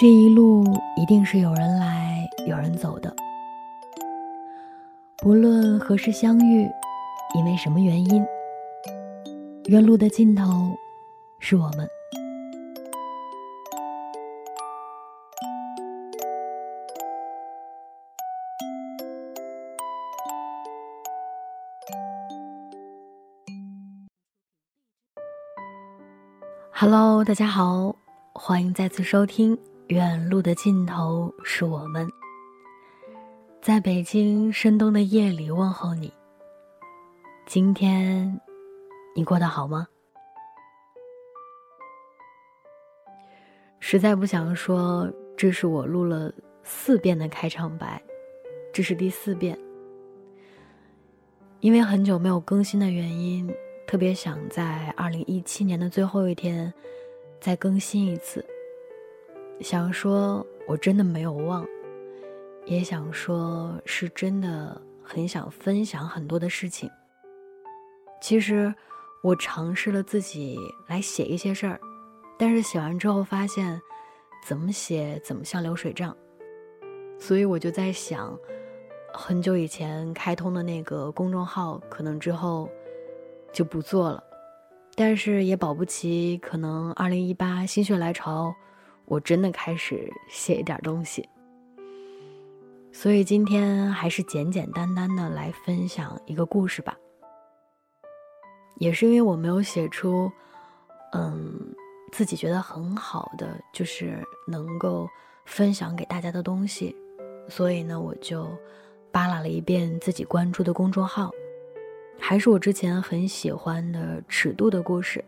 这一路一定是有人来，有人走的。不论何时相遇，因为什么原因，原路的尽头是我们。Hello，大家好，欢迎再次收听《远路的尽头是我们》。在北京深冬的夜里问候你。今天，你过得好吗？实在不想说，这是我录了四遍的开场白，这是第四遍。因为很久没有更新的原因。特别想在二零一七年的最后一天，再更新一次。想说我真的没有忘，也想说是真的很想分享很多的事情。其实我尝试了自己来写一些事儿，但是写完之后发现，怎么写怎么像流水账，所以我就在想，很久以前开通的那个公众号，可能之后。就不做了，但是也保不齐，可能二零一八心血来潮，我真的开始写一点东西。所以今天还是简简单单的来分享一个故事吧。也是因为我没有写出，嗯，自己觉得很好的，就是能够分享给大家的东西，所以呢，我就扒拉了一遍自己关注的公众号。还是我之前很喜欢的《尺度的故事》。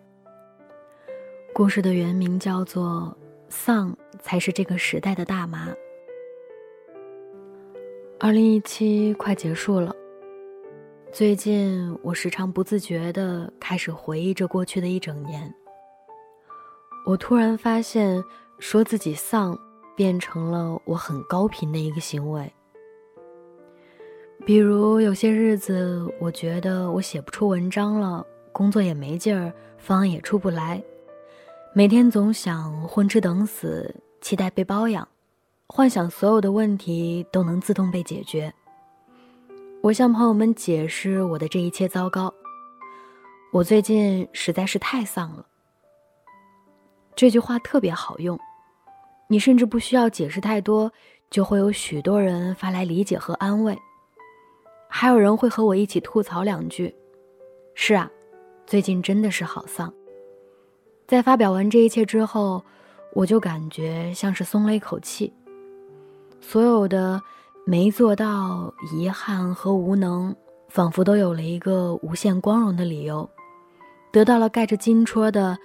故事的原名叫做《丧才是这个时代的大麻》。二零一七快结束了，最近我时常不自觉的开始回忆着过去的一整年。我突然发现，说自己丧，变成了我很高频的一个行为。比如有些日子，我觉得我写不出文章了，工作也没劲儿，方案也出不来，每天总想混吃等死，期待被包养，幻想所有的问题都能自动被解决。我向朋友们解释我的这一切糟糕，我最近实在是太丧了。这句话特别好用，你甚至不需要解释太多，就会有许多人发来理解和安慰。还有人会和我一起吐槽两句，是啊，最近真的是好丧。在发表完这一切之后，我就感觉像是松了一口气，所有的没做到、遗憾和无能，仿佛都有了一个无限光荣的理由，得到了盖着金戳的，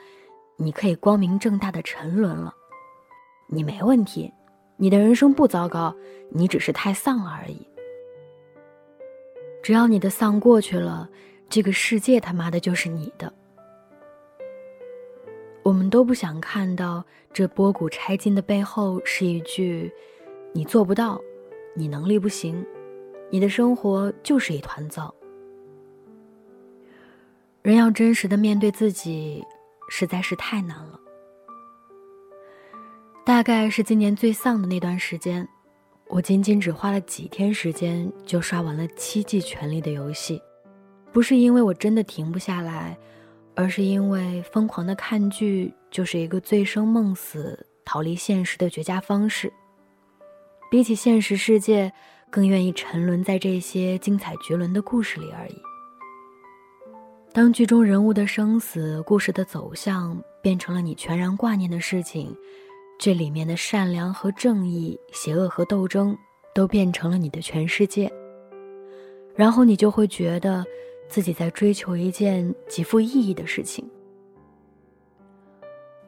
你可以光明正大的沉沦了。你没问题，你的人生不糟糕，你只是太丧了而已。只要你的丧过去了，这个世界他妈的就是你的。我们都不想看到这波谷拆金的背后是一句“你做不到，你能力不行，你的生活就是一团糟”。人要真实的面对自己，实在是太难了。大概是今年最丧的那段时间。我仅仅只花了几天时间就刷完了七季《权力的游戏》，不是因为我真的停不下来，而是因为疯狂的看剧就是一个醉生梦死、逃离现实的绝佳方式。比起现实世界，更愿意沉沦在这些精彩绝伦的故事里而已。当剧中人物的生死、故事的走向变成了你全然挂念的事情。这里面的善良和正义、邪恶和斗争，都变成了你的全世界。然后你就会觉得，自己在追求一件极富意义的事情。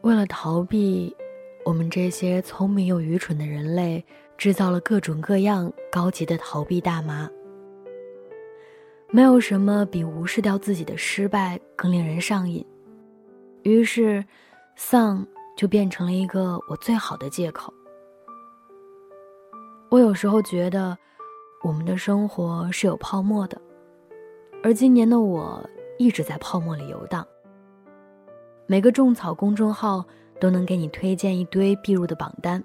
为了逃避，我们这些聪明又愚蠢的人类，制造了各种各样高级的逃避大麻。没有什么比无视掉自己的失败更令人上瘾。于是，丧。就变成了一个我最好的借口。我有时候觉得，我们的生活是有泡沫的，而今年的我一直在泡沫里游荡。每个种草公众号都能给你推荐一堆必入的榜单，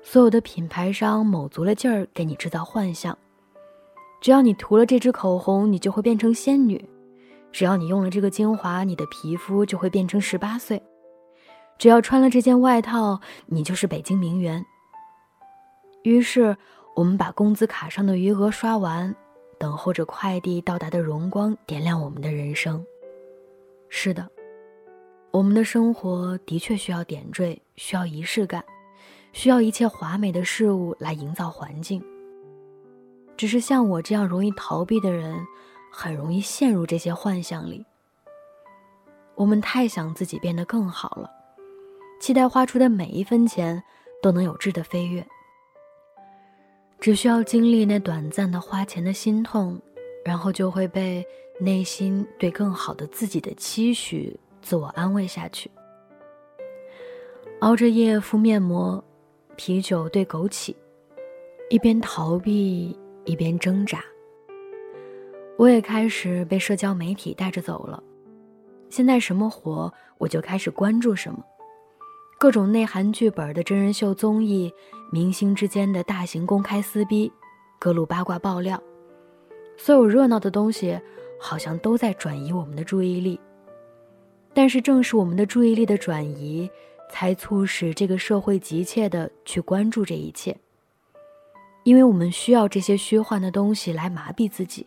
所有的品牌商卯足了劲儿给你制造幻象。只要你涂了这支口红，你就会变成仙女；只要你用了这个精华，你的皮肤就会变成十八岁；只要穿了这件外套，你就是北京名媛。于是，我们把工资卡上的余额刷完，等候着快递到达的荣光点亮我们的人生。是的，我们的生活的确需要点缀，需要仪式感，需要一切华美的事物来营造环境。只是像我这样容易逃避的人，很容易陷入这些幻象里。我们太想自己变得更好了，期待花出的每一分钱都能有质的飞跃。只需要经历那短暂的花钱的心痛，然后就会被内心对更好的自己的期许自我安慰下去。熬着夜敷面膜，啤酒兑枸杞，一边逃避。一边挣扎，我也开始被社交媒体带着走了。现在什么火，我就开始关注什么。各种内涵剧本的真人秀综艺，明星之间的大型公开撕逼，各路八卦爆料，所有热闹的东西，好像都在转移我们的注意力。但是，正是我们的注意力的转移，才促使这个社会急切的去关注这一切。因为我们需要这些虚幻的东西来麻痹自己，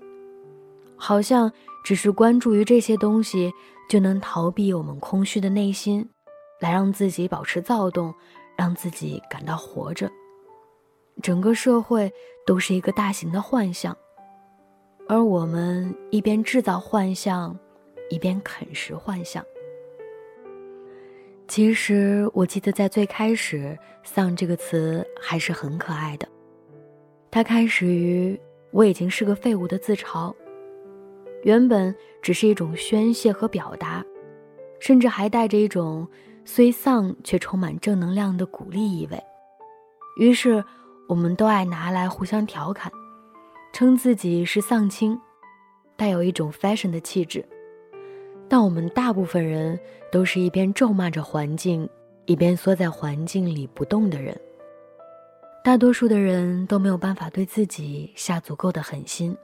好像只是关注于这些东西就能逃避我们空虚的内心，来让自己保持躁动，让自己感到活着。整个社会都是一个大型的幻象，而我们一边制造幻象，一边啃食幻象。其实我记得在最开始，“丧”这个词还是很可爱的。它开始于我已经是个废物的自嘲，原本只是一种宣泄和表达，甚至还带着一种虽丧却充满正能量的鼓励意味。于是，我们都爱拿来互相调侃，称自己是丧青，带有一种 fashion 的气质。但我们大部分人都是一边咒骂着环境，一边缩在环境里不动的人。大多数的人都没有办法对自己下足够的狠心。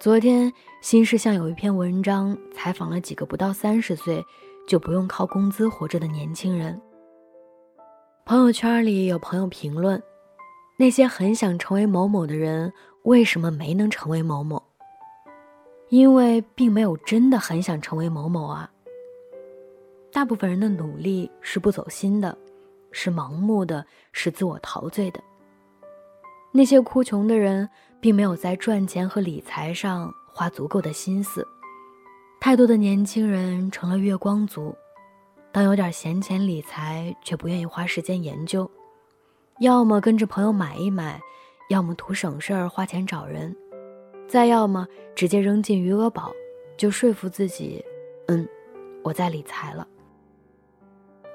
昨天，新事项有一篇文章采访了几个不到三十岁就不用靠工资活着的年轻人。朋友圈里有朋友评论：“那些很想成为某某的人，为什么没能成为某某？因为并没有真的很想成为某某啊。大部分人的努力是不走心的。”是盲目的，是自我陶醉的。那些哭穷的人，并没有在赚钱和理财上花足够的心思。太多的年轻人成了月光族，当有点闲钱理财，却不愿意花时间研究，要么跟着朋友买一买，要么图省事儿花钱找人，再要么直接扔进余额宝，就说服自己，嗯，我在理财了。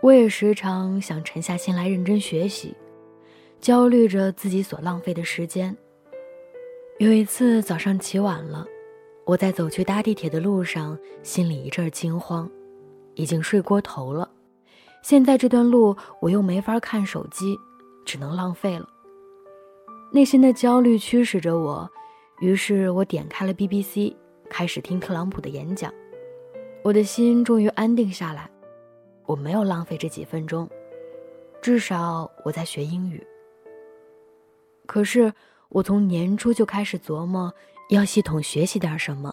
我也时常想沉下心来认真学习，焦虑着自己所浪费的时间。有一次早上起晚了，我在走去搭地铁的路上，心里一阵惊慌，已经睡过头了。现在这段路我又没法看手机，只能浪费了。内心的焦虑驱使着我，于是我点开了 BBC，开始听特朗普的演讲。我的心终于安定下来。我没有浪费这几分钟，至少我在学英语。可是我从年初就开始琢磨要系统学习点什么，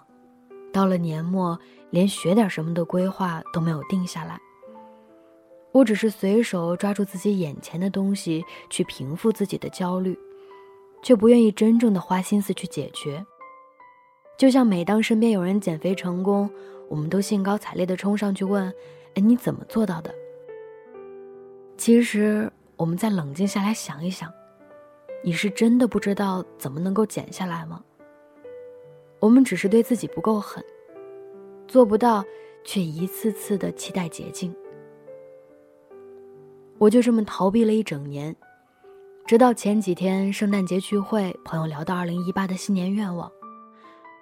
到了年末连学点什么的规划都没有定下来。我只是随手抓住自己眼前的东西去平复自己的焦虑，却不愿意真正的花心思去解决。就像每当身边有人减肥成功，我们都兴高采烈地冲上去问。哎，你怎么做到的？其实，我们再冷静下来想一想，你是真的不知道怎么能够减下来吗？我们只是对自己不够狠，做不到，却一次次的期待捷径。我就这么逃避了一整年，直到前几天圣诞节聚会，朋友聊到二零一八的新年愿望，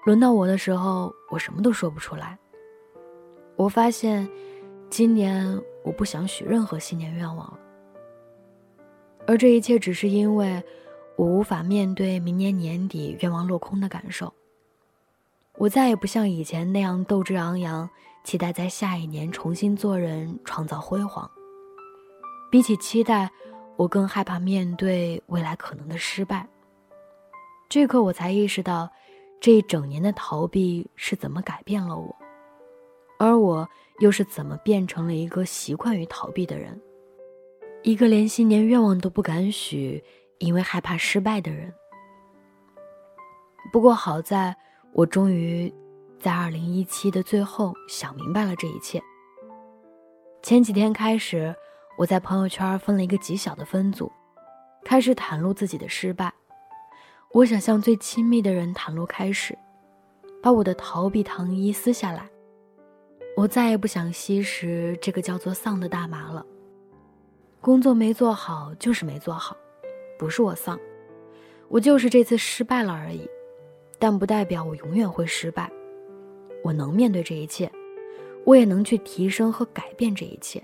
轮到我的时候，我什么都说不出来。我发现。今年我不想许任何新年愿望了。而这一切只是因为我无法面对明年年底愿望落空的感受。我再也不像以前那样斗志昂扬，期待在下一年重新做人，创造辉煌。比起期待，我更害怕面对未来可能的失败。这刻，我才意识到，这一整年的逃避是怎么改变了我，而我又是怎么变成了一个习惯于逃避的人，一个连新年愿望都不敢许，因为害怕失败的人。不过好在。我终于在二零一七的最后想明白了这一切。前几天开始，我在朋友圈分了一个极小的分组，开始袒露自己的失败。我想向最亲密的人袒露开始，把我的逃避糖衣撕下来。我再也不想吸食这个叫做丧的大麻了。工作没做好就是没做好，不是我丧，我就是这次失败了而已。但不代表我永远会失败，我能面对这一切，我也能去提升和改变这一切。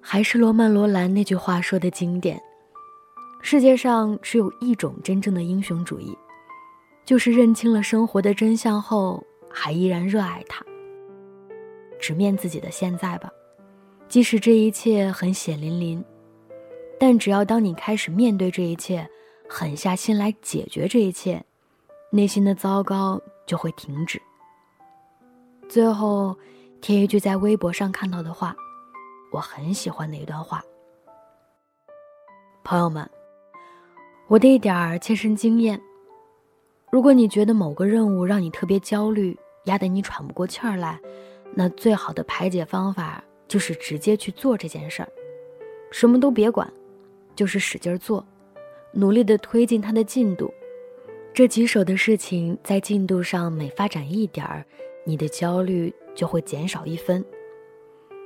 还是罗曼·罗兰那句话说的经典：世界上只有一种真正的英雄主义，就是认清了生活的真相后，还依然热爱它。直面自己的现在吧，即使这一切很血淋淋，但只要当你开始面对这一切。狠下心来解决这一切，内心的糟糕就会停止。最后，贴一句在微博上看到的话，我很喜欢的一段话。朋友们，我的一点儿切身经验：如果你觉得某个任务让你特别焦虑，压得你喘不过气儿来，那最好的排解方法就是直接去做这件事儿，什么都别管，就是使劲做。努力地推进它的进度，这棘手的事情在进度上每发展一点儿，你的焦虑就会减少一分。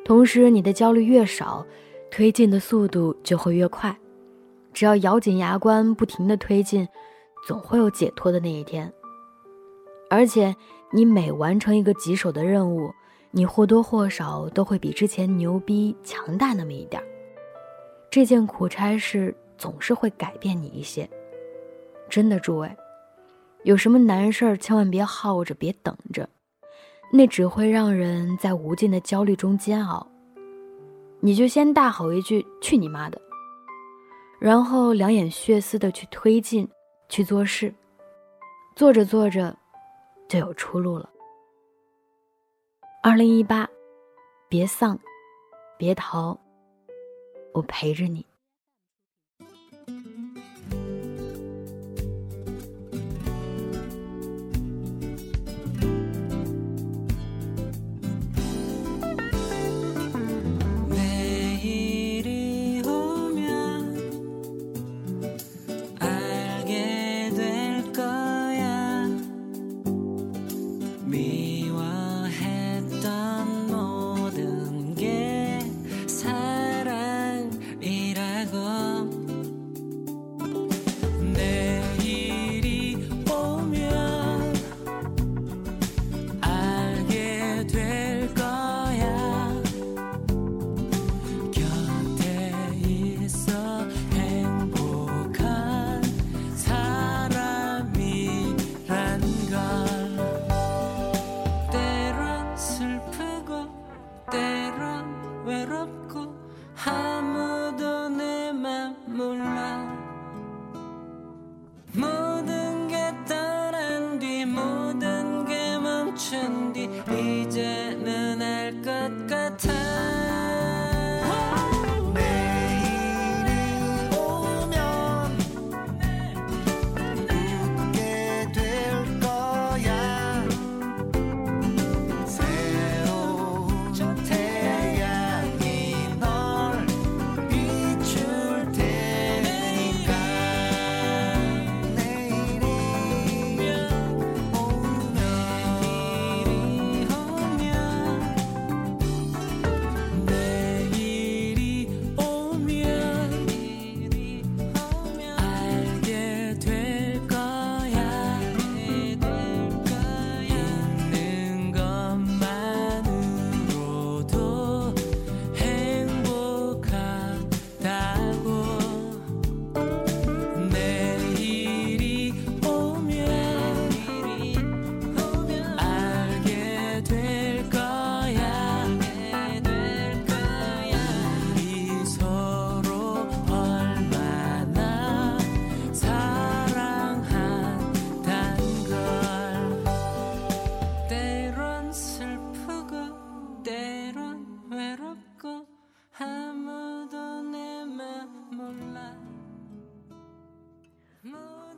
同时，你的焦虑越少，推进的速度就会越快。只要咬紧牙关，不停地推进，总会有解脱的那一天。而且，你每完成一个棘手的任务，你或多或少都会比之前牛逼、强大那么一点儿。这件苦差事。总是会改变你一些，真的，诸位，有什么难事儿千万别耗着，别等着，那只会让人在无尽的焦虑中煎熬。你就先大吼一句“去你妈的”，然后两眼血丝的去推进，去做事，做着做着，就有出路了。二零一八，别丧，别逃，我陪着你。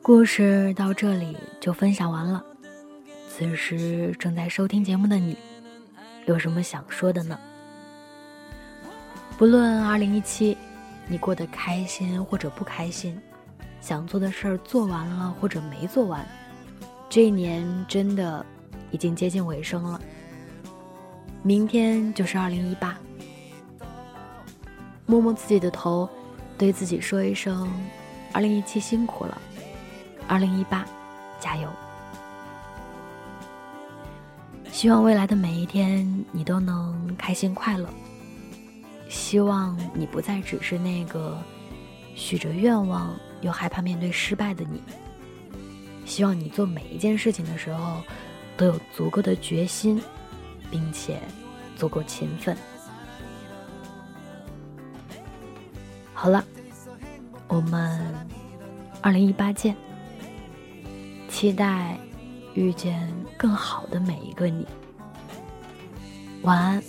故事到这里就分享完了。此时正在收听节目的你，有什么想说的呢？不论2017你过得开心或者不开心，想做的事儿做完了或者没做完，这一年真的已经接近尾声了。明天就是2018，摸摸自己的头，对自己说一声：“2017 辛苦了。”二零一八，加油！希望未来的每一天你都能开心快乐。希望你不再只是那个许着愿望又害怕面对失败的你。希望你做每一件事情的时候都有足够的决心，并且足够勤奋。好了，我们二零一八见。期待遇见更好的每一个你。晚安，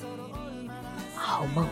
好梦。